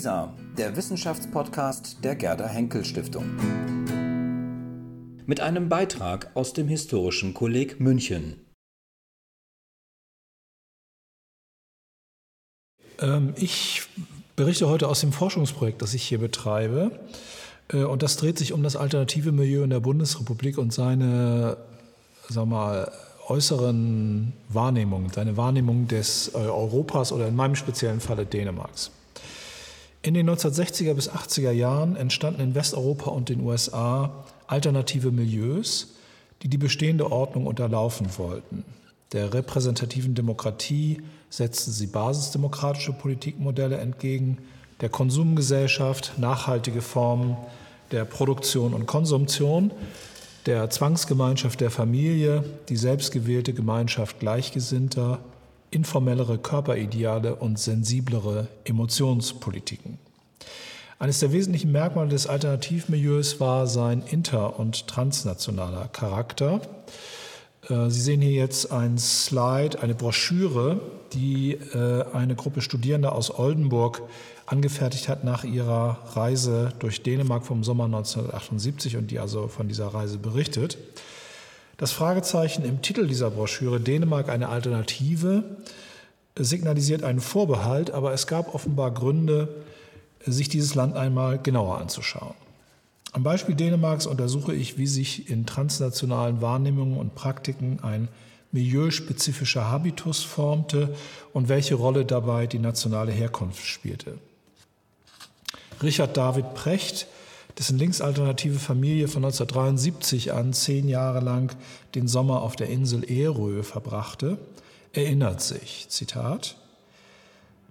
WISA, der Wissenschaftspodcast der Gerda Henkel Stiftung. Mit einem Beitrag aus dem Historischen Kolleg München. Ähm, ich berichte heute aus dem Forschungsprojekt, das ich hier betreibe. Äh, und das dreht sich um das alternative Milieu in der Bundesrepublik und seine, sag mal, äußeren Wahrnehmungen, seine Wahrnehmung des äh, Europas oder in meinem speziellen Falle Dänemarks. In den 1960er bis 80er Jahren entstanden in Westeuropa und den USA alternative Milieus, die die bestehende Ordnung unterlaufen wollten. Der repräsentativen Demokratie setzten sie basisdemokratische Politikmodelle entgegen, der Konsumgesellschaft nachhaltige Formen der Produktion und Konsumtion, der Zwangsgemeinschaft der Familie, die selbstgewählte Gemeinschaft Gleichgesinnter informellere Körperideale und sensiblere Emotionspolitiken. Eines der wesentlichen Merkmale des Alternativmilieus war sein inter- und transnationaler Charakter. Äh, Sie sehen hier jetzt ein Slide, eine Broschüre, die äh, eine Gruppe Studierender aus Oldenburg angefertigt hat nach ihrer Reise durch Dänemark vom Sommer 1978 und die also von dieser Reise berichtet. Das Fragezeichen im Titel dieser Broschüre Dänemark eine Alternative signalisiert einen Vorbehalt, aber es gab offenbar Gründe, sich dieses Land einmal genauer anzuschauen. Am Beispiel Dänemarks untersuche ich, wie sich in transnationalen Wahrnehmungen und Praktiken ein milieuspezifischer Habitus formte und welche Rolle dabei die nationale Herkunft spielte. Richard David Precht dessen linksalternative Familie von 1973 an zehn Jahre lang den Sommer auf der Insel Erö verbrachte, erinnert sich, Zitat,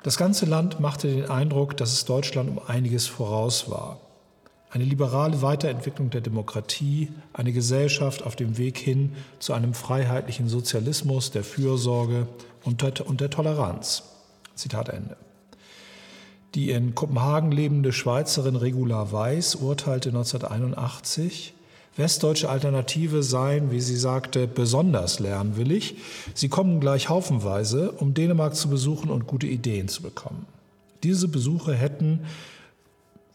das ganze Land machte den Eindruck, dass es Deutschland um einiges voraus war. Eine liberale Weiterentwicklung der Demokratie, eine Gesellschaft auf dem Weg hin zu einem freiheitlichen Sozialismus, der Fürsorge und der, Toleranz. Zitat Ende. Die in Kopenhagen lebende Schweizerin Regula Weiß urteilte 1981, westdeutsche Alternative seien, wie sie sagte, besonders lernwillig. Sie kommen gleich haufenweise, um Dänemark zu besuchen und gute Ideen zu bekommen. Diese Besuche hätten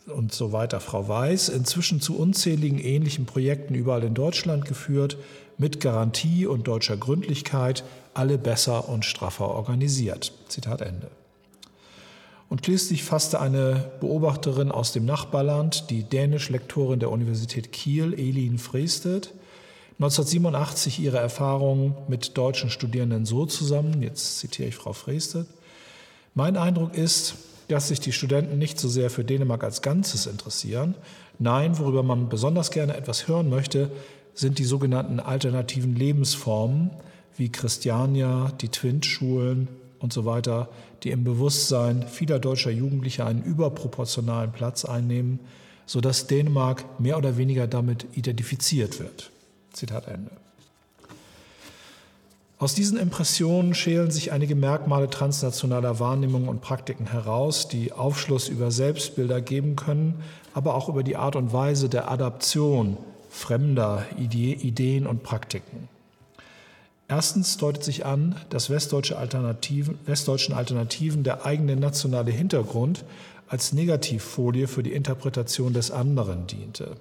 und so weiter Frau Weiß inzwischen zu unzähligen ähnlichen Projekten überall in Deutschland geführt, mit Garantie und deutscher Gründlichkeit, alle besser und straffer organisiert. Zitat Ende. Und schließlich fasste eine Beobachterin aus dem Nachbarland, die Dänisch-Lektorin der Universität Kiel, Elin Freestedt, 1987 ihre Erfahrungen mit deutschen Studierenden so zusammen, jetzt zitiere ich Frau Freestedt, mein Eindruck ist, dass sich die Studenten nicht so sehr für Dänemark als Ganzes interessieren. Nein, worüber man besonders gerne etwas hören möchte, sind die sogenannten alternativen Lebensformen wie Christiania, die Twint-Schulen, und so weiter, die im Bewusstsein vieler deutscher Jugendlicher einen überproportionalen Platz einnehmen, sodass Dänemark mehr oder weniger damit identifiziert wird. Zitat Ende. Aus diesen Impressionen schälen sich einige Merkmale transnationaler Wahrnehmungen und Praktiken heraus, die Aufschluss über Selbstbilder geben können, aber auch über die Art und Weise der Adaption fremder Ideen und Praktiken. Erstens deutet sich an, dass westdeutsche Alternativen, westdeutschen Alternativen der eigene nationale Hintergrund als Negativfolie für die Interpretation des anderen diente.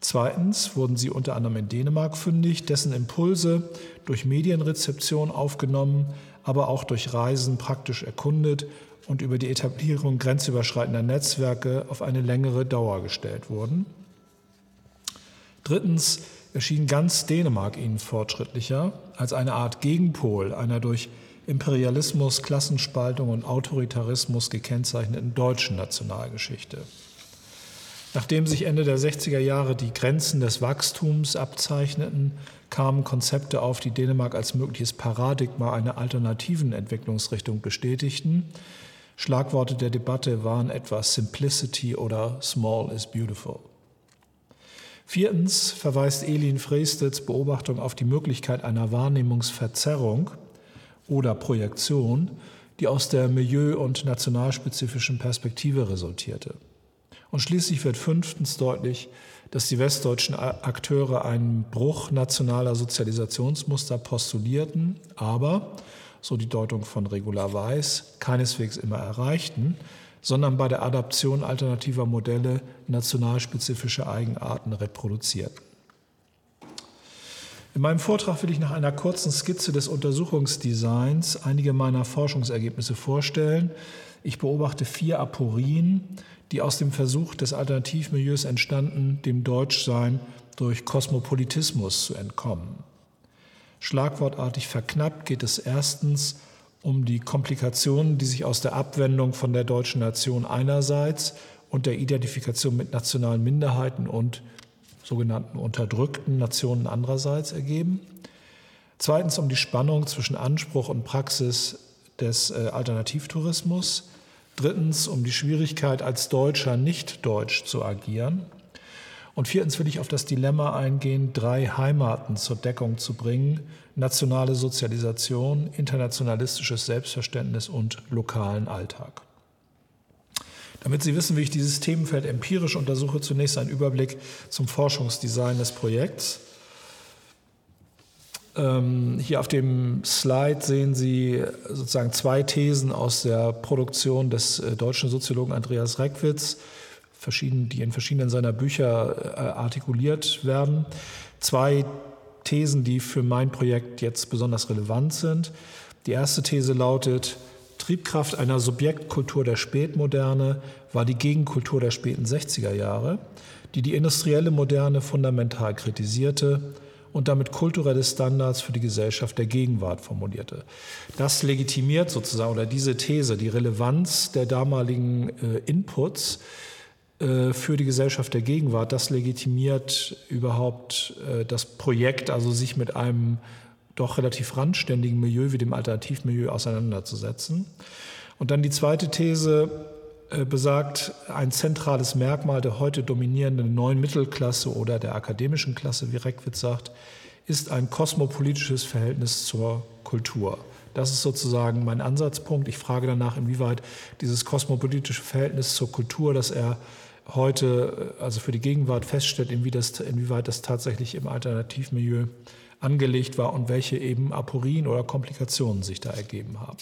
Zweitens wurden sie unter anderem in Dänemark fündig, dessen Impulse durch Medienrezeption aufgenommen, aber auch durch Reisen praktisch erkundet und über die Etablierung grenzüberschreitender Netzwerke auf eine längere Dauer gestellt wurden. Drittens erschien ganz Dänemark ihnen fortschrittlicher als eine Art Gegenpol einer durch Imperialismus, Klassenspaltung und Autoritarismus gekennzeichneten deutschen Nationalgeschichte. Nachdem sich Ende der 60er Jahre die Grenzen des Wachstums abzeichneten, kamen Konzepte auf, die Dänemark als mögliches Paradigma einer alternativen Entwicklungsrichtung bestätigten. Schlagworte der Debatte waren etwa Simplicity oder Small is Beautiful. Viertens verweist Elin Freesteds Beobachtung auf die Möglichkeit einer Wahrnehmungsverzerrung oder Projektion, die aus der milieu- und nationalspezifischen Perspektive resultierte. Und schließlich wird fünftens deutlich, dass die westdeutschen Akteure einen Bruch nationaler Sozialisationsmuster postulierten, aber, so die Deutung von Regula Weiß, keineswegs immer erreichten, sondern bei der Adaption alternativer Modelle nationalspezifische Eigenarten reproduziert. In meinem Vortrag will ich nach einer kurzen Skizze des Untersuchungsdesigns einige meiner Forschungsergebnisse vorstellen. Ich beobachte vier Aporien, die aus dem Versuch des Alternativmilieus entstanden, dem Deutschsein durch Kosmopolitismus zu entkommen. Schlagwortartig verknappt geht es erstens um die Komplikationen, die sich aus der Abwendung von der deutschen Nation einerseits und der Identifikation mit nationalen Minderheiten und sogenannten unterdrückten Nationen andererseits ergeben. Zweitens um die Spannung zwischen Anspruch und Praxis des äh, Alternativtourismus. Drittens um die Schwierigkeit, als Deutscher nicht deutsch zu agieren. Und viertens will ich auf das Dilemma eingehen, drei Heimaten zur Deckung zu bringen. Nationale Sozialisation, internationalistisches Selbstverständnis und lokalen Alltag. Damit Sie wissen, wie ich dieses Themenfeld empirisch untersuche, zunächst ein Überblick zum Forschungsdesign des Projekts. Ähm, hier auf dem Slide sehen Sie sozusagen zwei Thesen aus der Produktion des äh, deutschen Soziologen Andreas Reckwitz, die in verschiedenen seiner Bücher äh, artikuliert werden. Zwei Thesen, die für mein Projekt jetzt besonders relevant sind. Die erste These lautet, Triebkraft einer Subjektkultur der Spätmoderne war die Gegenkultur der späten 60er Jahre, die die industrielle Moderne fundamental kritisierte und damit kulturelle Standards für die Gesellschaft der Gegenwart formulierte. Das legitimiert sozusagen oder diese These die Relevanz der damaligen äh, Inputs für die Gesellschaft der Gegenwart. Das legitimiert überhaupt äh, das Projekt, also sich mit einem doch relativ randständigen Milieu wie dem Alternativmilieu auseinanderzusetzen. Und dann die zweite These äh, besagt, ein zentrales Merkmal der heute dominierenden neuen Mittelklasse oder der akademischen Klasse, wie Reckwitz sagt, ist ein kosmopolitisches Verhältnis zur Kultur. Das ist sozusagen mein Ansatzpunkt. Ich frage danach, inwieweit dieses kosmopolitische Verhältnis zur Kultur, das er heute, also für die Gegenwart feststellt, inwieweit das tatsächlich im Alternativmilieu angelegt war und welche eben Aporien oder Komplikationen sich da ergeben haben.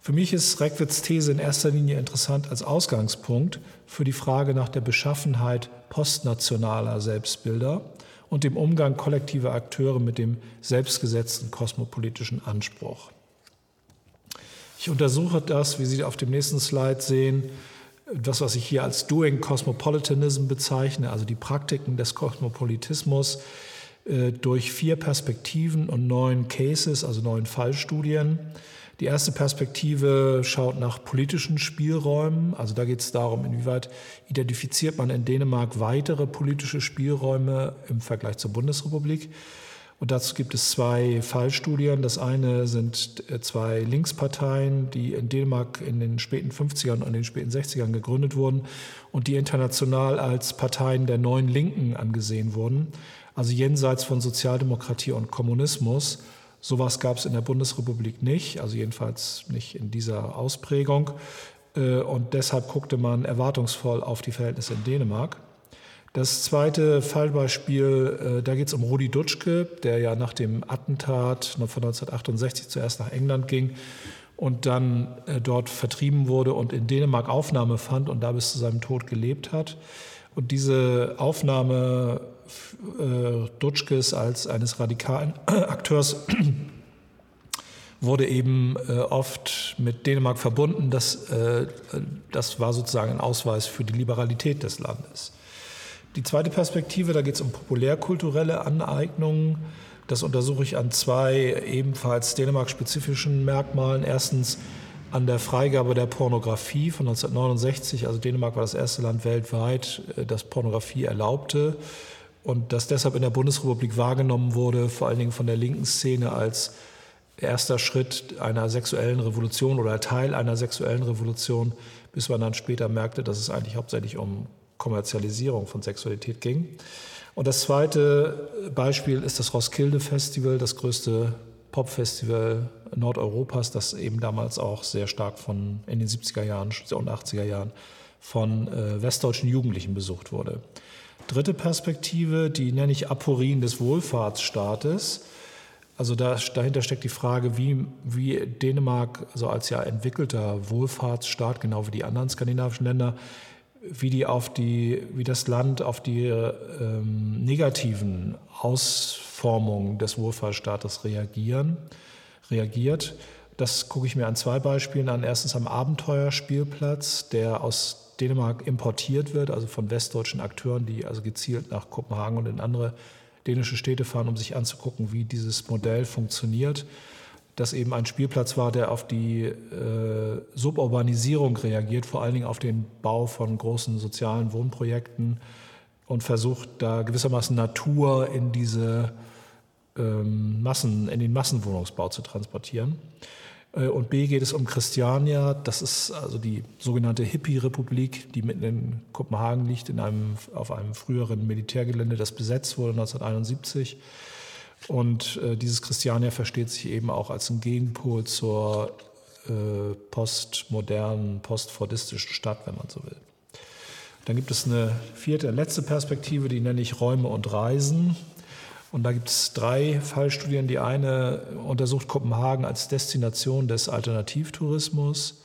Für mich ist Reckwitz These in erster Linie interessant als Ausgangspunkt für die Frage nach der Beschaffenheit postnationaler Selbstbilder und dem Umgang kollektiver Akteure mit dem selbstgesetzten kosmopolitischen Anspruch. Ich untersuche das, wie Sie auf dem nächsten Slide sehen, das, was ich hier als Doing Cosmopolitanism bezeichne, also die Praktiken des Kosmopolitismus, äh, durch vier Perspektiven und neun Cases, also neun Fallstudien. Die erste Perspektive schaut nach politischen Spielräumen. Also da geht es darum, inwieweit identifiziert man in Dänemark weitere politische Spielräume im Vergleich zur Bundesrepublik. Und dazu gibt es zwei Fallstudien. Das eine sind äh, zwei Linksparteien, die in Dänemark in den späten 50ern und den späten 60ern gegründet wurden und die international als Parteien der neuen Linken angesehen wurden also jenseits von Sozialdemokratie und Kommunismus. Sowas gab es in der Bundesrepublik nicht, also jedenfalls nicht in dieser Ausprägung. Äh, und deshalb guckte man erwartungsvoll auf die Verhältnisse in Dänemark. Das zweite Fallbeispiel, äh, da geht es um Rudi Dutschke, der ja nach dem Attentat von 1968 zuerst nach England ging und dann äh, dort vertrieben wurde und in Dänemark Aufnahme fand und da bis zu seinem Tod gelebt hat. Und diese Aufnahme äh, Dutschkes als eines radikalen Akteurs wurde eben oft mit Dänemark verbunden. Das, das war sozusagen ein Ausweis für die Liberalität des Landes. Die zweite Perspektive, da geht es um populärkulturelle Aneignungen. Das untersuche ich an zwei ebenfalls Dänemark-spezifischen Merkmalen. Erstens an der Freigabe der Pornografie von 1969. Also Dänemark war das erste Land weltweit, äh, das Pornografie erlaubte und das deshalb in der Bundesrepublik wahrgenommen wurde, vor allen Dingen von der linken Szene als erster Schritt einer sexuellen Revolution oder Teil einer sexuellen Revolution, bis man dann später merkte, dass es eigentlich hauptsächlich um Kommerzialisierung von Sexualität ging. Und das zweite Beispiel ist das Roskilde Festival, das größte Popfestival Nordeuropas, das eben damals auch sehr stark von in den 70er Jahren und 80er Jahren von äh, westdeutschen Jugendlichen besucht wurde. Dritte Perspektive, die nenne ich Aporien des Wohlfahrtsstaates. Also da, dahinter steckt die Frage, wie, wie Dänemark so als ja entwickelter Wohlfahrtsstaat, genau wie die anderen skandinavischen Länder, wie, die auf die, wie das Land auf die ähm, negativen Ausformungen des Wohlfahrtsstaates reagieren, reagiert. Das gucke ich mir an zwei Beispielen an. Erstens am Abenteuerspielplatz, der aus Dänemark importiert wird, also von westdeutschen Akteuren, die also gezielt nach Kopenhagen und in andere dänische Städte fahren, um sich anzugucken, wie dieses Modell funktioniert. Das eben ein Spielplatz war, der auf die äh, Suburbanisierung reagiert, vor allen Dingen auf den Bau von großen sozialen Wohnprojekten und versucht da gewissermaßen Natur in diese ähm, Massen, in den Massenwohnungsbau zu transportieren. Äh, und B geht es um Christiania, das ist also die sogenannte Hippie-Republik, die mitten in Kopenhagen liegt, in einem, auf einem früheren Militärgelände, das besetzt wurde 1971. Und äh, dieses Christiania versteht sich eben auch als ein Gegenpol zur äh, postmodernen, postfordistischen Stadt, wenn man so will. Dann gibt es eine vierte, letzte Perspektive, die nenne ich Räume und Reisen. Und da gibt es drei Fallstudien. Die eine untersucht Kopenhagen als Destination des Alternativtourismus.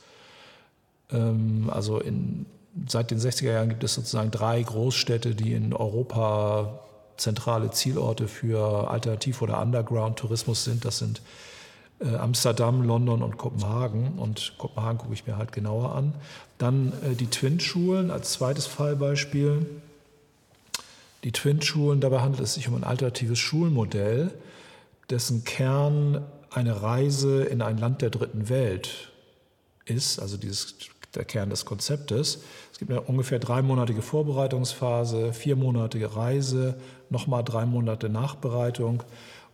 Ähm, also in, seit den 60er Jahren gibt es sozusagen drei Großstädte, die in Europa zentrale Zielorte für Alternativ- oder Underground-Tourismus sind. Das sind äh, Amsterdam, London und Kopenhagen. Und Kopenhagen gucke ich mir halt genauer an. Dann äh, die Twin-Schulen als zweites Fallbeispiel die Twin-Schulen, dabei handelt es sich um ein alternatives Schulmodell, dessen Kern eine Reise in ein Land der dritten Welt ist, also dieses, der Kern des Konzeptes. Es gibt eine ungefähr dreimonatige Vorbereitungsphase, viermonatige Reise, nochmal drei Monate Nachbereitung.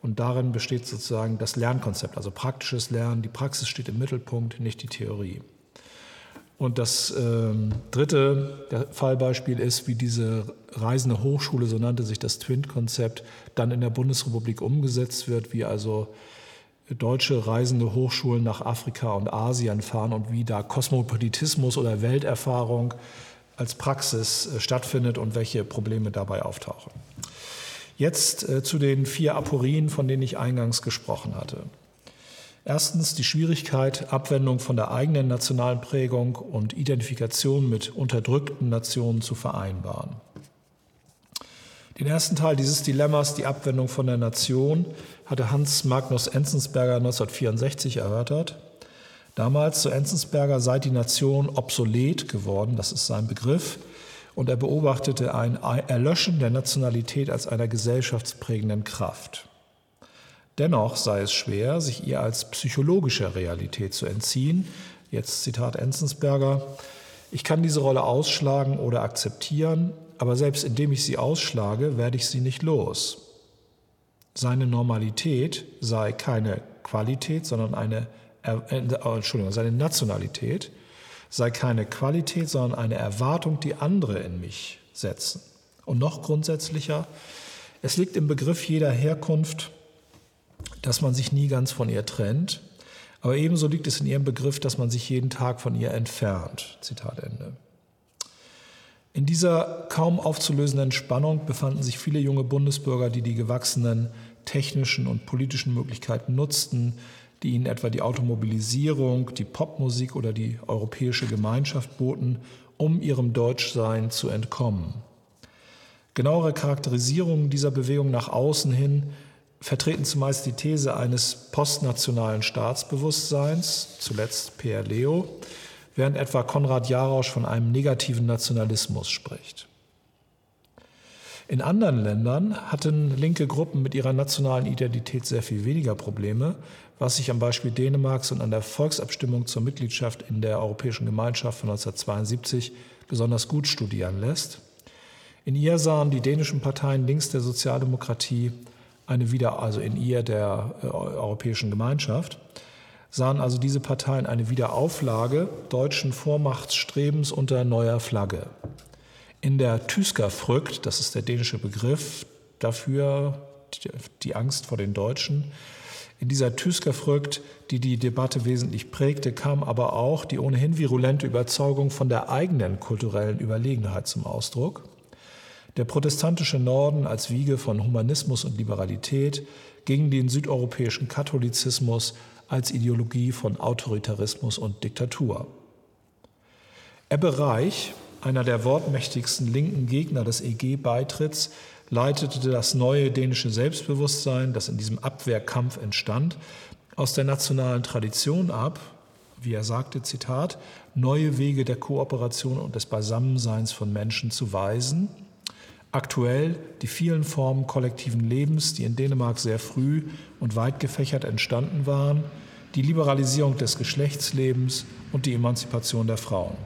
Und darin besteht sozusagen das Lernkonzept, also praktisches Lernen. Die Praxis steht im Mittelpunkt, nicht die Theorie. Und das ähm, dritte Fallbeispiel ist, wie diese reisende Hochschule, so nannte sich das Twint-Konzept, dann in der Bundesrepublik umgesetzt wird, wie also deutsche reisende Hochschulen nach Afrika und Asien fahren und wie da Kosmopolitismus oder Welterfahrung als Praxis äh, stattfindet und welche Probleme dabei auftauchen. Jetzt äh, zu den vier Aporien, von denen ich eingangs gesprochen hatte. Erstens die Schwierigkeit, Abwendung von der eigenen nationalen Prägung und Identifikation mit unterdrückten Nationen zu vereinbaren. Den ersten Teil dieses Dilemmas, die Abwendung von der Nation, hatte Hans Magnus Enzensberger 1964 erörtert. Damals zu Enzensberger sei die Nation obsolet geworden, das ist sein Begriff, und er beobachtete ein Erlöschen der Nationalität als einer gesellschaftsprägenden Kraft. Dennoch sei es schwer, sich ihr als psychologischer Realität zu entziehen. Jetzt Zitat Enzensberger. Ich kann diese Rolle ausschlagen oder akzeptieren, aber selbst indem ich sie ausschlage, werde ich sie nicht los. Seine Normalität sei keine Qualität, sondern eine, äh, Entschuldigung, seine Nationalität sei keine Qualität, sondern eine Erwartung, die andere in mich setzen. Und noch grundsätzlicher, es liegt im Begriff jeder Herkunft, dass man sich nie ganz von ihr trennt, aber ebenso liegt es in ihrem Begriff, dass man sich jeden Tag von ihr entfernt. Zitat Ende. In dieser kaum aufzulösenden Spannung befanden sich viele junge Bundesbürger, die die gewachsenen technischen und politischen Möglichkeiten nutzten, die ihnen etwa die Automobilisierung, die Popmusik oder die europäische Gemeinschaft boten, um ihrem Deutschsein zu entkommen. Genauere Charakterisierungen dieser Bewegung nach außen hin vertreten zumeist die These eines postnationalen Staatsbewusstseins, zuletzt Pierre Leo, während etwa Konrad Jarausch von einem negativen Nationalismus spricht. In anderen Ländern hatten linke Gruppen mit ihrer nationalen Identität sehr viel weniger Probleme, was sich am Beispiel Dänemarks und an der Volksabstimmung zur Mitgliedschaft in der Europäischen Gemeinschaft von 1972 besonders gut studieren lässt. In ihr sahen die dänischen Parteien links der Sozialdemokratie eine Wieder, also in ihr der äh, Europäischen Gemeinschaft, sahen also diese Parteien eine Wiederauflage deutschen Vormachtstrebens unter neuer Flagge. In der Tysker Frügt, das ist der dänische Begriff dafür, die Angst vor den Deutschen, in dieser Tysker Frügt, die die Debatte wesentlich prägte, kam aber auch die ohnehin virulente Überzeugung von der eigenen kulturellen Überlegenheit zum Ausdruck. der protestantische Norden als Wiege von Humanismus und Liberalität gegen den südeuropäischen Katholizismus als Ideologie von Autoritarismus und Diktatur. Ebbe Reich, einer der wortmächtigsten linken Gegner des EG-Beitritts, leitete das neue dänische Selbstbewusstsein, das in diesem Abwehrkampf entstand, aus der nationalen Tradition ab, wie er sagte, Zitat, neue Wege der Kooperation und des Beisammenseins von Menschen zu weisen. Aktuell die vielen Formen kollektiven Lebens, die in Dänemark sehr früh und weit gefächert entstanden waren, die Liberalisierung des Geschlechtslebens und die Emanzipation der Frauen.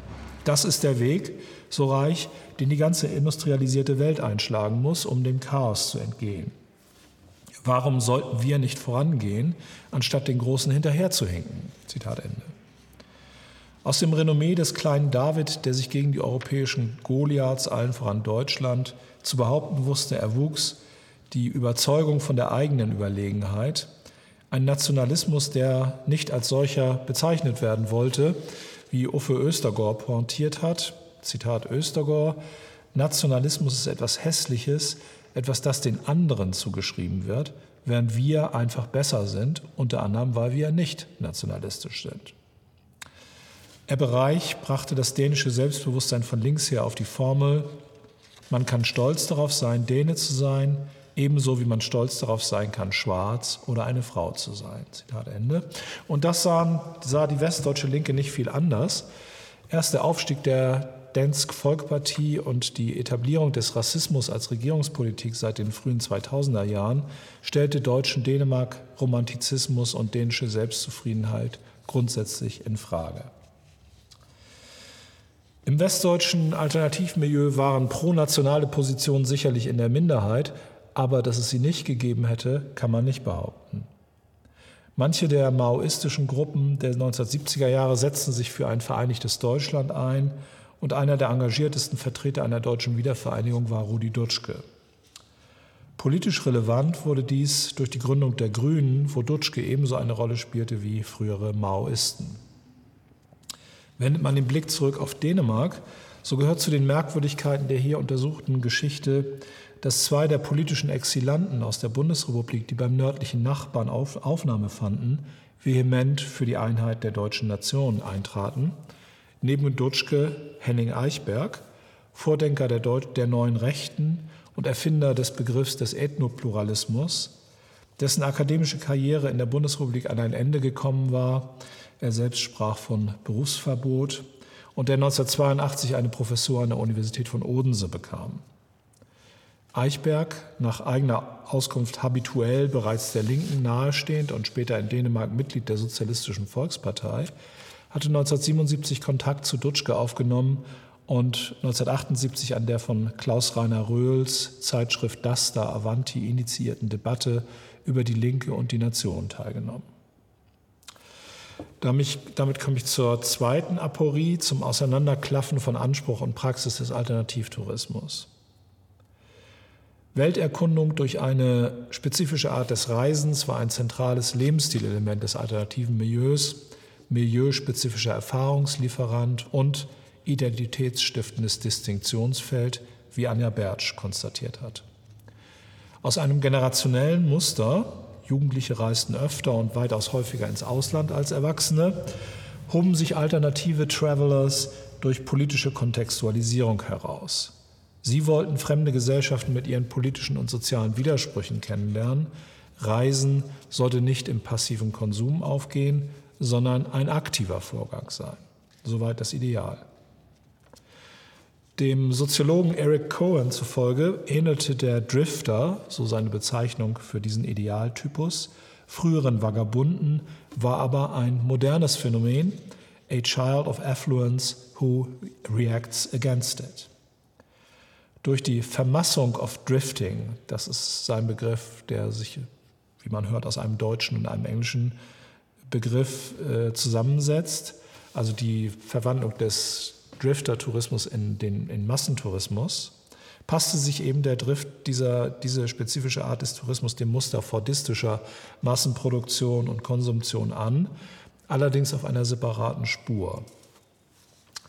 Das ist der Weg, so reich, den die ganze industrialisierte Welt einschlagen muss, um dem Chaos zu entgehen. Warum sollten wir nicht vorangehen, anstatt den Großen hinterherzuhinken? Zitat Ende. Aus dem Renommee des kleinen David, der sich gegen die europäischen Goliaths, allen voran Deutschland, zu behaupten wusste, erwuchs die Überzeugung von der eigenen Überlegenheit, ein Nationalismus, der nicht als solcher bezeichnet werden wollte, wie Uffe Östergor pointiert hat. Zitat Östergor, Nationalismus ist etwas Hässliches, etwas, das den anderen zugeschrieben wird, während wir einfach besser sind, unter anderem, weil wir nicht nationalistisch sind. Ebbe Reich brachte das dänische Selbstbewusstsein von links her auf die Formel, man kann stolz darauf sein, Däne zu sein, ebenso wie man stolz darauf sein kann, schwarz oder eine Frau zu sein. Zitat Ende. Und das sahen, sah die westdeutsche Linke nicht viel anders. Erst der Aufstieg der Dansk Volkpartie und die Etablierung des Rassismus als Regierungspolitik seit den frühen 2000er Jahren stellte deutschen Dänemark Romantizismus und dänische Selbstzufriedenheit grundsätzlich in Frage. Im westdeutschen Alternativmilieu waren pronationale Positionen sicherlich in der Minderheit, aber dass es sie nicht gegeben hätte, kann man nicht behaupten. Manche der maoistischen Gruppen der 1970er Jahre setzten sich für ein vereinigtes Deutschland ein und einer der engagiertesten Vertreter einer deutschen Wiedervereinigung war Rudi Dutschke. Politisch relevant wurde dies durch die Gründung der Grünen, wo Dutschke ebenso eine Rolle spielte wie frühere Maoisten. Wendet man den Blick zurück auf Dänemark, so gehört zu den Merkwürdigkeiten der hier untersuchten Geschichte, dass zwei der politischen Exilanten aus der Bundesrepublik, die beim nördlichen Nachbarn auf, Aufnahme fanden, vehement für die Einheit der deutschen Nation eintraten. Neben Dutschke Henning Eichberg, Vordenker der, Deut der neuen Rechten und Erfinder des Begriffs des Ethnopluralismus, dessen akademische Karriere in der Bundesrepublik an ein Ende gekommen war, er selbst sprach von Berufsverbot und der 1982 eine Professur an der Universität von Odense bekam. Eichberg, nach eigener Auskunft habituell bereits der Linken nahestehend und später in Dänemark Mitglied der Sozialistischen Volkspartei, hatte 1977 Kontakt zu Dutschke aufgenommen und 1978 an der von Klaus Rainer Röhls Zeitschrift Dasta Avanti initiierten Debatte über die Linke und die Nation teilgenommen. Damit komme ich zur zweiten Aporie, zum Auseinanderklaffen von Anspruch und Praxis des Alternativtourismus. Welterkundung durch eine spezifische Art des Reisens war ein zentrales Lebensstilelement des alternativen Milieus, milieuspezifischer Erfahrungslieferant und identitätsstiftendes Distinktionsfeld, wie Anja Bertsch konstatiert hat. Aus einem generationellen Muster Jugendliche reisten öfter und weitaus häufiger ins Ausland als Erwachsene, hoben sich alternative Travelers durch politische Kontextualisierung heraus. Sie wollten fremde Gesellschaften mit ihren politischen und sozialen Widersprüchen kennenlernen. Reisen sollte nicht im passiven Konsum aufgehen, sondern ein aktiver Vorgang sein. Soweit das Ideal. Dem Soziologen Eric Cohen zufolge ähnelte der Drifter, so seine Bezeichnung für diesen Idealtypus, früheren Vagabunden, war aber ein modernes Phänomen, a child of affluence who reacts against it. Durch die Vermassung of Drifting, das ist sein Begriff, der sich, wie man hört, aus einem deutschen und einem englischen Begriff äh, zusammensetzt, also die Verwandlung des Drifter-Tourismus in den in Massentourismus, passte sich eben der Drift, dieser, diese spezifische Art des Tourismus dem Muster fordistischer Massenproduktion und Konsumtion an, allerdings auf einer separaten Spur.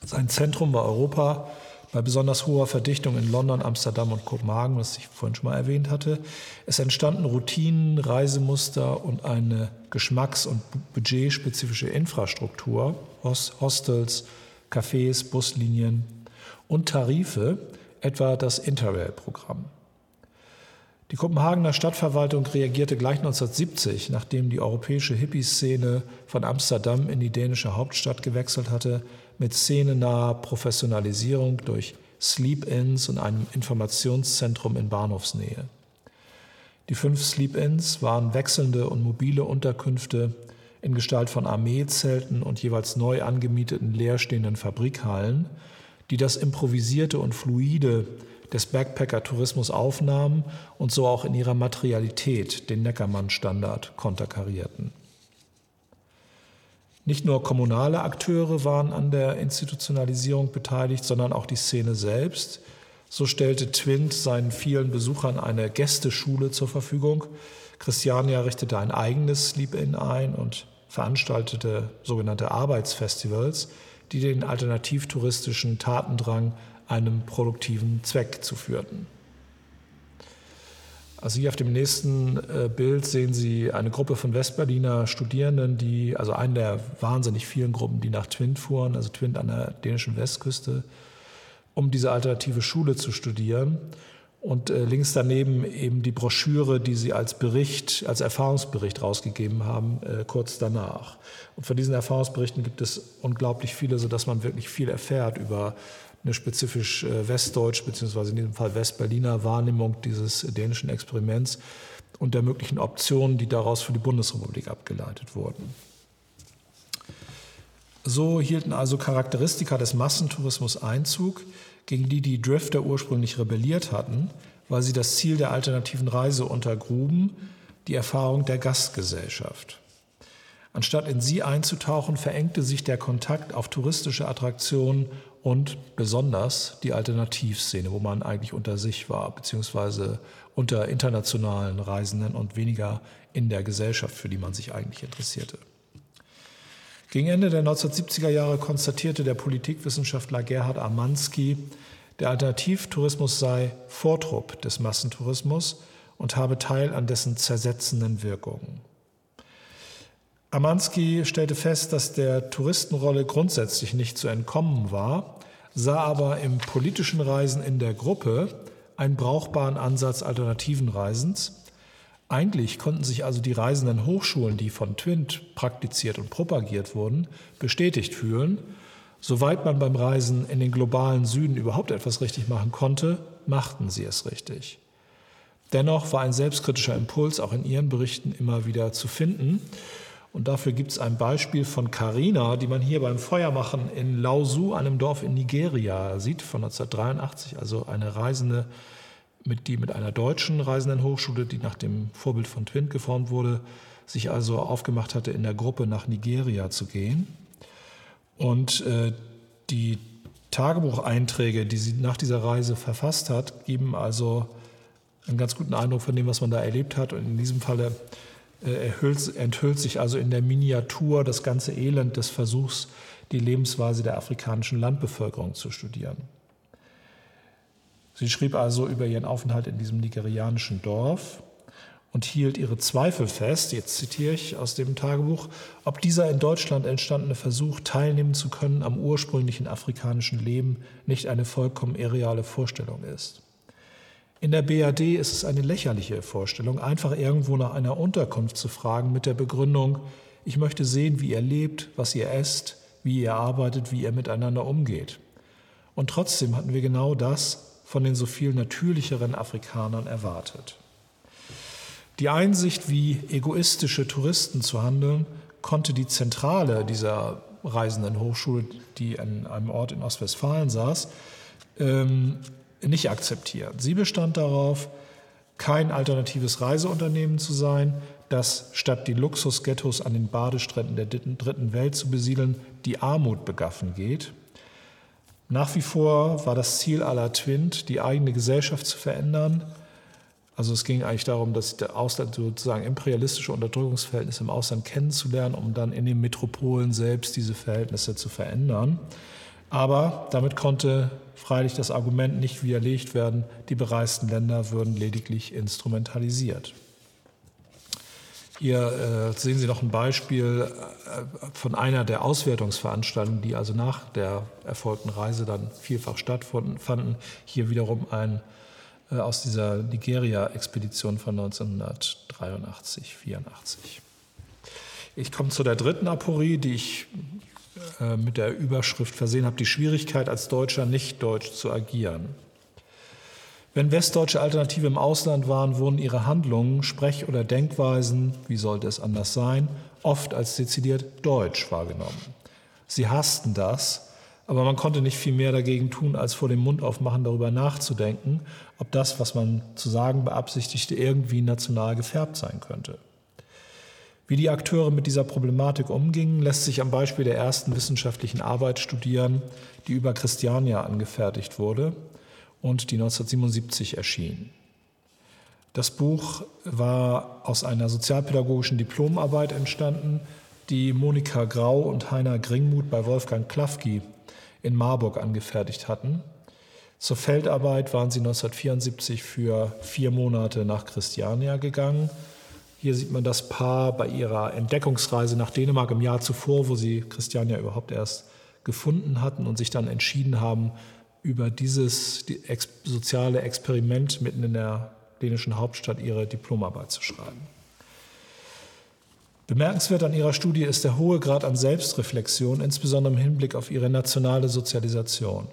Sein Zentrum war Europa, bei besonders hoher Verdichtung in London, Amsterdam und Kopenhagen, was ich vorhin schon mal erwähnt hatte. Es entstanden Routinen, Reisemuster und eine geschmacks- und budgetspezifische Infrastruktur, Hostels, Cafés, Buslinien und Tarife, etwa das Interrail-Programm. Die Kopenhagener Stadtverwaltung reagierte gleich 1970, nachdem die europäische Hippie-Szene von Amsterdam in die dänische Hauptstadt gewechselt hatte, mit szenenaher Professionalisierung durch Sleep-Ins und einem Informationszentrum in Bahnhofsnähe. Die fünf Sleep-Ins waren wechselnde und mobile Unterkünfte in Gestalt von Armeezelten und jeweils neu angemieteten leerstehenden Fabrikhallen, die das improvisierte und fluide des Backpacker-Tourismus aufnahmen und so auch in ihrer Materialität den Neckermann-Standard konterkarierten. Nicht nur kommunale Akteure waren an der Institutionalisierung beteiligt, sondern auch die Szene selbst. So stellte Twint seinen vielen Besuchern eine Gästeschule zur Verfügung. Christiania richtete ein eigenes Sleep-In ein und veranstaltete sogenannte Arbeitsfestivals, die den alternativtouristischen Tatendrang einem produktiven Zweck zuführten. Also hier auf dem nächsten äh, Bild sehen Sie eine Gruppe von Westberliner Studierenden, die, also eine der wahnsinnig vielen Gruppen, die nach Twint fuhren, also Twint an der dänischen Westküste, um diese alternative Schule zu studieren. Und äh, links daneben eben die Broschüre, die sie als Bericht, als Erfahrungsbericht rausgegeben haben, äh, kurz danach. Und von diesen Erfahrungsberichten gibt es unglaublich viele, sodass man wirklich viel erfährt über eine spezifisch äh, westdeutsch beziehungsweise in diesem Fall Westberliner Wahrnehmung dieses dänischen Experiments und der möglichen Optionen, die daraus für die Bundesrepublik abgeleitet wurden. So hielten also Charakteristika des Massentourismus Einzug, gegen die die Drifter ursprünglich rebelliert hatten, weil sie das Ziel der alternativen Reise untergruben, die Erfahrung der Gastgesellschaft. Anstatt in sie einzutauchen, verengte sich der Kontakt auf touristische Attraktionen und besonders die Alternativszene, wo man eigentlich unter sich war, beziehungsweise unter internationalen Reisenden und weniger in der Gesellschaft, für die man sich eigentlich interessierte. Gegen Ende der 1970er Jahre konstatierte der Politikwissenschaftler Gerhard Amanski, der Alternativtourismus sei Vortrupp des Massentourismus und habe Teil an dessen zersetzenden Wirkungen. Amanski stellte fest, dass der Touristenrolle grundsätzlich nicht zu entkommen war, sah aber im politischen Reisen in der Gruppe einen brauchbaren Ansatz alternativen Reisens. Eigentlich konnten sich also die reisenden Hochschulen, die von Twint praktiziert und propagiert wurden, bestätigt fühlen. Soweit man beim Reisen in den globalen Süden überhaupt etwas richtig machen konnte, machten sie es richtig. Dennoch war ein selbstkritischer Impuls auch in ihren Berichten immer wieder zu finden. Und dafür gibt es ein Beispiel von Carina, die man hier beim Feuermachen in Lausu, einem Dorf in Nigeria, sieht, von 1983. Also eine Reisende, mit, die mit einer deutschen Reisendenhochschule, die nach dem Vorbild von Twint geformt wurde, sich also aufgemacht hatte, in der Gruppe nach Nigeria zu gehen. Und äh, die Tagebucheinträge, die sie nach dieser Reise verfasst hat, geben also einen ganz guten Eindruck von dem, was man da erlebt hat. Und in diesem Falle äh, erhüllt, enthüllt sich also in der Miniatur das ganze Elend des Versuchs, die Lebensweise der afrikanischen Landbevölkerung zu studieren. Sie schrieb also über ihren Aufenthalt in diesem nigerianischen Dorf und hielt ihre Zweifel fest, jetzt zitiere ich aus dem Tagebuch, ob dieser in Deutschland entstandene Versuch, teilnehmen zu können am ursprünglichen afrikanischen Leben, nicht eine vollkommen irreale Vorstellung ist. In der BAD ist es eine lächerliche Vorstellung, einfach irgendwo nach einer Unterkunft zu fragen mit der Begründung, ich möchte sehen, wie ihr lebt, was ihr esst, wie ihr arbeitet, wie ihr miteinander umgeht. Und trotzdem hatten wir genau das von den so viel natürlicheren Afrikanern erwartet. Die Einsicht, wie egoistische Touristen zu handeln, konnte die Zentrale dieser reisenden Hochschule, die an einem Ort in Ostwestfalen saß, ähm, nicht akzeptieren. Sie bestand darauf, kein alternatives Reiseunternehmen zu sein, das statt die Luxusghettos an den Badestränden der dritten Welt zu besiedeln, die Armut begaffen geht. Nach wie vor war das Ziel aller Twint, die eigene Gesellschaft zu verändern. Also es ging eigentlich darum, dass der Ausland sozusagen imperialistische Unterdrückungsverhältnisse im Ausland kennenzulernen, um dann in den Metropolen selbst diese Verhältnisse zu verändern. Aber damit konnte freilich das Argument nicht widerlegt werden, die bereisten Länder würden lediglich instrumentalisiert. Hier äh, sehen Sie noch ein Beispiel äh, von einer der Auswertungsveranstaltungen, die also nach der erfolgten Reise dann vielfach stattfanden. Hier wiederum ein äh, aus dieser Nigeria-Expedition von 1983, 84. Ich komme zu der dritten Aporie, die ich äh, mit der Überschrift versehen habe, die Schwierigkeit als Deutscher nicht deutsch zu agieren. Wenn westdeutsche Alternative im Ausland waren, wurden ihre Handlungen, Sprech- oder Denkweisen, wie sollte es anders sein, oft als dezidiert deutsch wahrgenommen. Sie hassten das, aber man konnte nicht viel mehr dagegen tun, als vor dem Mund aufmachen, darüber nachzudenken, ob das, was man zu sagen beabsichtigte, irgendwie national gefärbt sein könnte. Wie die Akteure mit dieser Problematik umgingen, lässt sich am Beispiel der ersten wissenschaftlichen Arbeit studieren, die über Christiania angefertigt wurde und die 1977 erschien. Das Buch war aus einer sozialpädagogischen Diplomarbeit entstanden, die Monika Grau und Heiner Gringmuth bei Wolfgang Klafki in Marburg angefertigt hatten. Zur Feldarbeit waren sie 1974 für vier Monate nach Christiania gegangen. Hier sieht man das Paar bei ihrer Entdeckungsreise nach Dänemark im Jahr zuvor, wo sie Christiania überhaupt erst gefunden hatten und sich dann entschieden haben, über dieses soziale Experiment mitten in der dänischen Hauptstadt ihre Diplomarbeit zu schreiben. Bemerkenswert an ihrer Studie ist der hohe Grad an Selbstreflexion, insbesondere im Hinblick auf ihre nationale Sozialisation.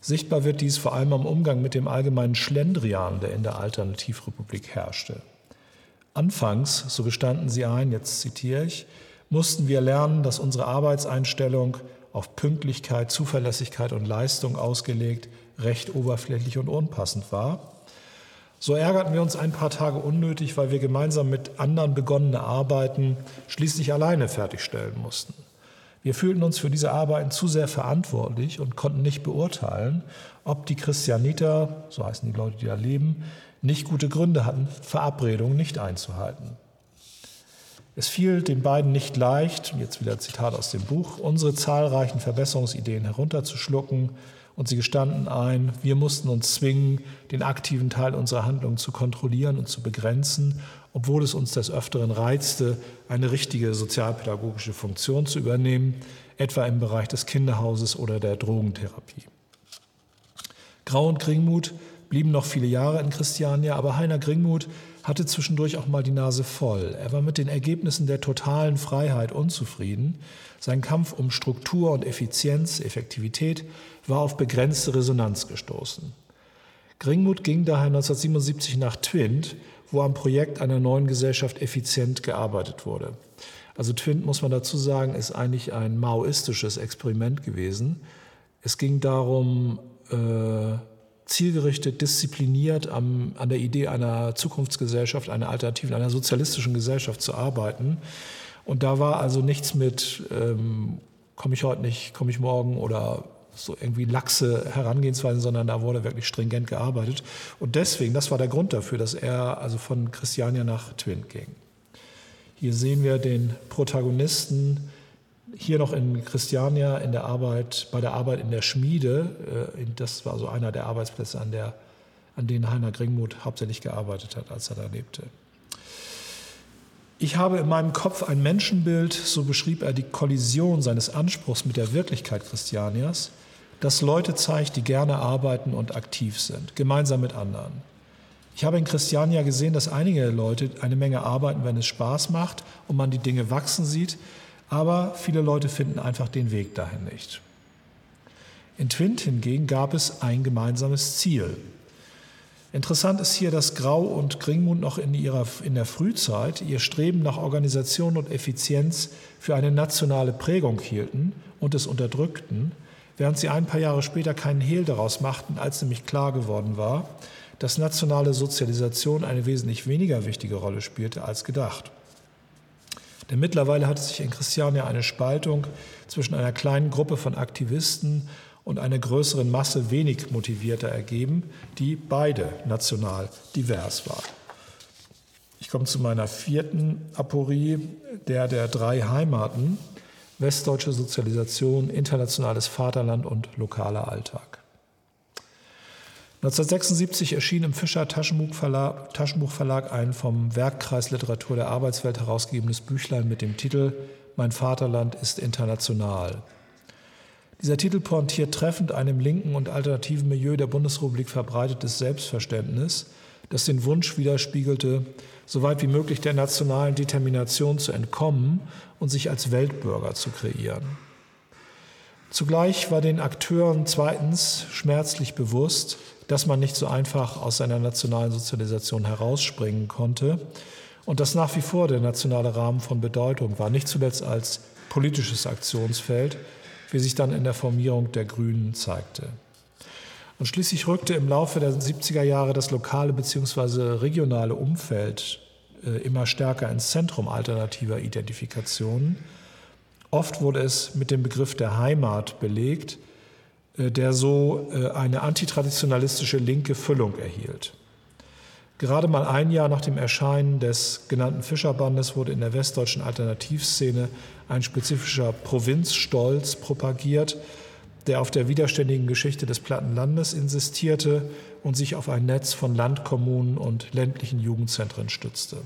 Sichtbar wird dies vor allem am Umgang mit dem allgemeinen Schlendrian, der in der Alternativrepublik herrschte. Anfangs, so gestanden sie ein, jetzt zitiere ich, mussten wir lernen, dass unsere Arbeitseinstellung auf Pünktlichkeit, Zuverlässigkeit und Leistung ausgelegt, recht oberflächlich und unpassend war. So ärgerten wir uns ein paar Tage unnötig, weil wir gemeinsam mit anderen begonnene Arbeiten schließlich alleine fertigstellen mussten. Wir fühlten uns für diese Arbeiten zu sehr verantwortlich und konnten nicht beurteilen, ob die Christianiter, so heißen die Leute, die da leben, nicht gute Gründe hatten, Verabredungen nicht einzuhalten. Es fiel den beiden nicht leicht, jetzt wieder Zitat aus dem Buch, unsere zahlreichen Verbesserungsideen herunterzuschlucken und sie gestanden ein, wir mussten uns zwingen, den aktiven Teil unserer Handlungen zu kontrollieren und zu begrenzen, obwohl es uns des Öfteren reizte, eine richtige sozialpädagogische Funktion zu übernehmen, etwa im Bereich des Kinderhauses oder der Drogentherapie. Grau und Gringmuth blieben noch viele Jahre in Christiania, aber Heiner Gringmuth hatte zwischendurch auch mal die Nase voll. Er war mit den Ergebnissen der totalen Freiheit unzufrieden. Sein Kampf um Struktur und Effizienz, Effektivität war auf begrenzte Resonanz gestoßen. Gringmuth ging daher 1977 nach Twint, wo am Projekt einer neuen Gesellschaft effizient gearbeitet wurde. Also Twint, muss man dazu sagen, ist eigentlich ein maoistisches Experiment gewesen. Es ging darum, äh, zielgerichtet, diszipliniert am, an der Idee einer Zukunftsgesellschaft, einer alternativen, einer sozialistischen Gesellschaft zu arbeiten. Und da war also nichts mit, ähm, komme ich heute nicht, komme ich morgen oder so irgendwie laxe Herangehensweisen, sondern da wurde wirklich stringent gearbeitet. Und deswegen, das war der Grund dafür, dass er also von Christiania nach Twin ging. Hier sehen wir den Protagonisten, hier noch in Christiania in der Arbeit, bei der Arbeit in der Schmiede, äh, das war so einer der Arbeitsplätze, an, der, an denen Heiner Gringmuth hauptsächlich gearbeitet hat, als er da lebte. Ich habe in meinem Kopf ein Menschenbild, so beschrieb er die Kollision seines Anspruchs mit der Wirklichkeit Christianias, das Leute zeigt, die gerne arbeiten und aktiv sind, gemeinsam mit anderen. Ich habe in Christiania gesehen, dass einige Leute eine Menge arbeiten, wenn es Spaß macht und man die Dinge wachsen sieht, aber viele Leute finden einfach den Weg dahin nicht. In Twint hingegen gab es ein gemeinsames Ziel. Interessant ist hier, dass Grau und Gringmund noch in, ihrer, in der Frühzeit ihr Streben nach Organisation und Effizienz für eine nationale Prägung hielten und es unterdrückten, während sie ein paar Jahre später keinen Hehl daraus machten, als nämlich klar geworden war, dass nationale Sozialisation eine wesentlich weniger wichtige Rolle spielte als gedacht. Denn mittlerweile hat sich in Christiania eine Spaltung zwischen einer kleinen Gruppe von Aktivisten und einer größeren Masse wenig motivierter ergeben, die beide national divers war. Ich komme zu meiner vierten Aporie, der der drei Heimaten. westdeutsche Sozialisation, internationales Vaterland und lokaler Alltag. 1976 erschien im Fischer Taschenbuchverlag, ein vom Werkkreis Literatur der Arbeitswelt herausgegebenes Büchlein mit dem Titel Mein Vaterland ist international. Dieser Titel pointiert treffend ein im linken und alternativen Milieu der Bundesrepublik verbreitetes Selbstverständnis, das den Wunsch widerspiegelte, so weit wie möglich der nationalen Determination zu entkommen und sich als Weltbürger zu kreieren. Zugleich war den Akteuren zweitens schmerzlich bewusst, dass man nicht so einfach aus seiner nationalen Sozialisation herausspringen konnte und dass nach wie vor der nationale Rahmen von Bedeutung war, nicht zuletzt als politisches Aktionsfeld, wie sich dann in der Formierung der Grünen zeigte. Und schließlich rückte im Laufe der 70er Jahre das lokale bzw. regionale Umfeld äh, immer stärker ins Zentrum alternativer Identifikationen. Oft wurde es mit dem Begriff der Heimat belegt, der so äh, eine antitraditionalistische linke Füllung erhielt. Gerade mal ein Jahr nach dem Erscheinen des genannten Fischerbandes wurde in der westdeutschen Alternativszene ein spezifischer Provinzstolz propagiert, der auf der widerständigen Geschichte des Plattenlandes insistierte und sich auf ein Netz von Landkommunen und ländlichen Jugendzentren stützte.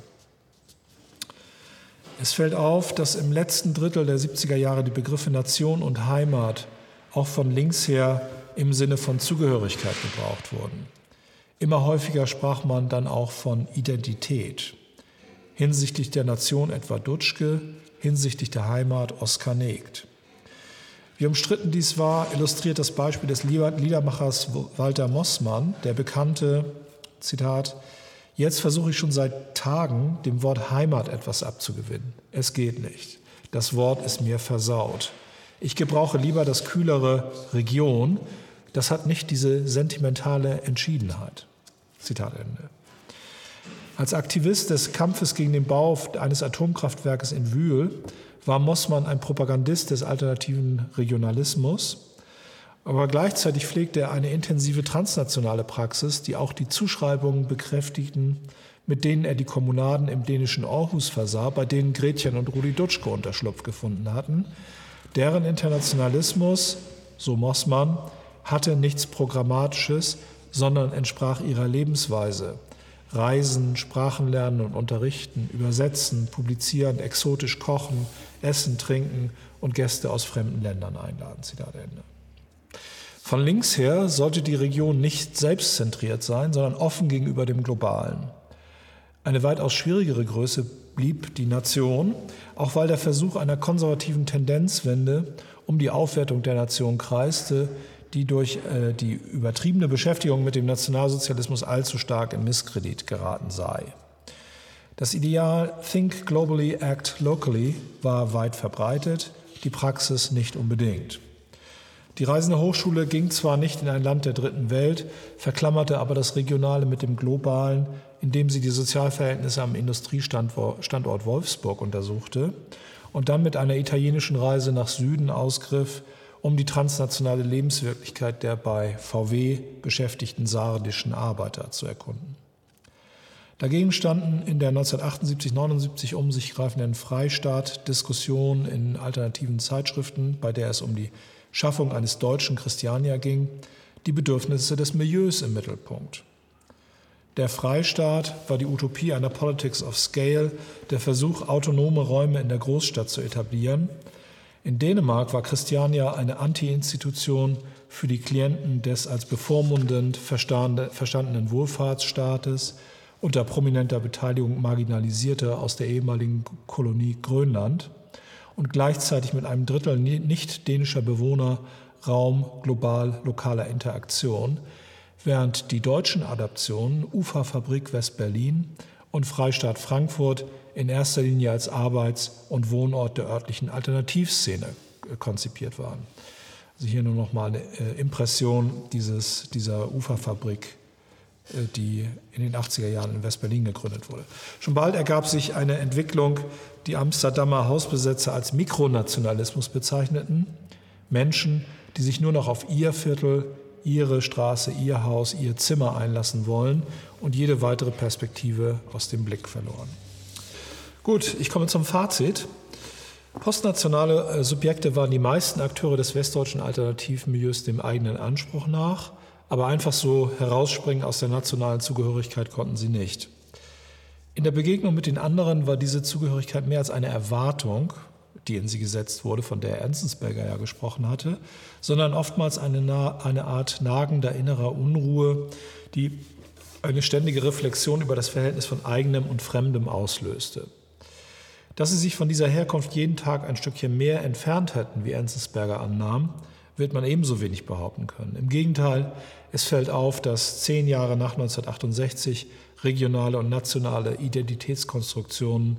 Es fällt auf, dass im letzten Drittel der 70er Jahre die Begriffe Nation und Heimat auch von links her im Sinne von Zugehörigkeit gebraucht wurden. Immer häufiger sprach man dann auch von Identität. Hinsichtlich der Nation etwa Dutschke, hinsichtlich der Heimat Oskar Negt. Wie umstritten dies war, illustriert das Beispiel des Liedermachers Walter Mossmann, der bekannte, Zitat, Jetzt versuche ich schon seit Tagen, dem Wort Heimat etwas abzugewinnen. Es geht nicht. Das Wort ist mir versaut. Ich gebrauche lieber das kühlere Region. Das hat nicht diese sentimentale Entschiedenheit. Zitat Ende. Als Aktivist des Kampfes gegen den Bau eines Atomkraftwerkes in Wühl war Mossmann ein Propagandist des alternativen Regionalismus, aber gleichzeitig pflegte er eine intensive transnationale Praxis, die auch die Zuschreibungen bekräftigten, mit denen er die Kommunaden im dänischen Aarhus versah, bei denen Gretchen und Rudi Dutschke Unterschlupf gefunden hatten. Deren Internationalismus, so Mossmann, hatte nichts Programmatisches, sondern entsprach ihrer Lebensweise. Reisen, Sprachen lernen und unterrichten, übersetzen, publizieren, exotisch kochen, essen, trinken und Gäste aus fremden Ländern einladen. Zitat Ende. Von links her sollte die Region nicht selbstzentriert sein, sondern offen gegenüber dem Globalen. Eine weitaus schwierigere Größe blieb die Nation, auch weil der Versuch einer konservativen Tendenzwende um die Aufwertung der Nation kreiste, die durch äh, die übertriebene Beschäftigung mit dem Nationalsozialismus allzu stark in Misskredit geraten sei. Das Ideal Think Globally, Act Locally war weit verbreitet, die Praxis nicht unbedingt. Die Reisende Hochschule ging zwar nicht in ein Land der dritten Welt, verklammerte aber das Regionale mit dem Globalen, indem sie die Sozialverhältnisse am Industriestandort Wolfsburg untersuchte und dann mit einer italienischen Reise nach Süden ausgriff, um die transnationale Lebenswirklichkeit der bei VW beschäftigten saardischen Arbeiter zu erkunden. Dagegen standen in der 1978-79 um sich greifenden Freistaat Diskussionen in alternativen Zeitschriften, bei der es um die Schaffung eines deutschen Christiania ging, die Bedürfnisse des Milieus im Mittelpunkt. Der Freistaat war die Utopie einer Politics of Scale, der Versuch, autonome Räume in der Großstadt zu etablieren. In Dänemark war Christiania eine Anti-Institution für die Klienten des als bevormundend verstandenen Wohlfahrtsstaates unter prominenter Beteiligung marginalisierter aus der ehemaligen Kolonie Grönland und gleichzeitig mit einem Drittel nicht dänischer Bewohner Raum global lokaler Interaktion, während die deutschen Adaptionen Uferfabrik West-Berlin und Freistaat Frankfurt in erster Linie als Arbeits- und Wohnort der örtlichen Alternativszene äh, konzipiert waren. Also hier nur noch mal eine äh, Impression dieses, dieser Uferfabrik die in den 80er Jahren in West-Berlin gegründet wurde. Schon bald ergab sich eine Entwicklung, die Amsterdamer Hausbesetzer als Mikronationalismus bezeichneten. Menschen, die sich nur noch auf ihr Viertel, ihre Straße, ihr Haus, ihr Zimmer einlassen wollen und jede weitere Perspektive aus dem Blick verloren. Gut, ich komme zum Fazit. Postnationale äh, Subjekte waren die meisten Akteure des westdeutschen Alternativmilieus dem eigenen Anspruch nach, aber einfach so herausspringen aus der nationalen Zugehörigkeit konnten sie nicht. In der Begegnung mit den anderen war diese Zugehörigkeit mehr als eine Erwartung, die in sie gesetzt wurde, von der Enzensberger ja gesprochen hatte, sondern oftmals eine, eine Art nagender innerer Unruhe, die eine ständige Reflexion über das Verhältnis von eigenem und Fremdem auslöste. Dass sie sich von dieser Herkunft jeden Tag ein Stückchen mehr entfernt hätten, wie Enzensberger annahm, wird man ebenso wenig behaupten können. Im Gegenteil, es fällt auf, dass zehn Jahre nach 1968 regionale und nationale Identitätskonstruktionen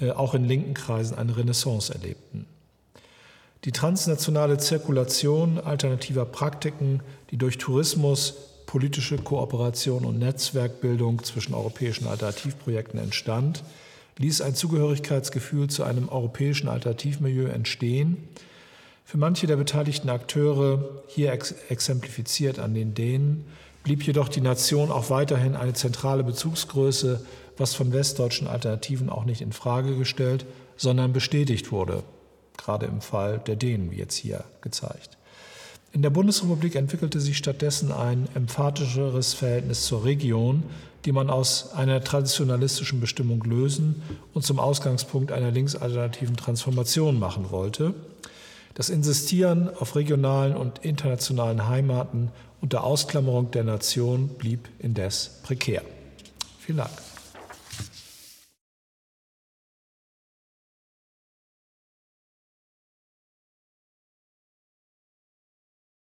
äh, auch in linken Kreisen eine Renaissance erlebten. Die transnationale Zirkulation alternativer Praktiken, die durch Tourismus, politische Kooperation und Netzwerkbildung zwischen europäischen Alternativprojekten entstand, ließ ein Zugehörigkeitsgefühl zu einem europäischen Alternativmilieu entstehen. Für manche der beteiligten Akteure, hier ex exemplifiziert an den Dänen, blieb jedoch die Nation auch weiterhin eine zentrale Bezugsgröße, was von westdeutschen Alternativen auch nicht in Frage gestellt, sondern bestätigt wurde, gerade im Fall der Dänen, wie jetzt hier gezeigt. In der Bundesrepublik entwickelte sich stattdessen ein emphatischeres Verhältnis zur Region, die man aus einer traditionalistischen Bestimmung lösen und zum Ausgangspunkt einer linksalternativen Transformation machen wollte. Das Insistieren auf regionalen und internationalen Heimaten unter Ausklammerung der Nation blieb indes prekär. Vielen Dank.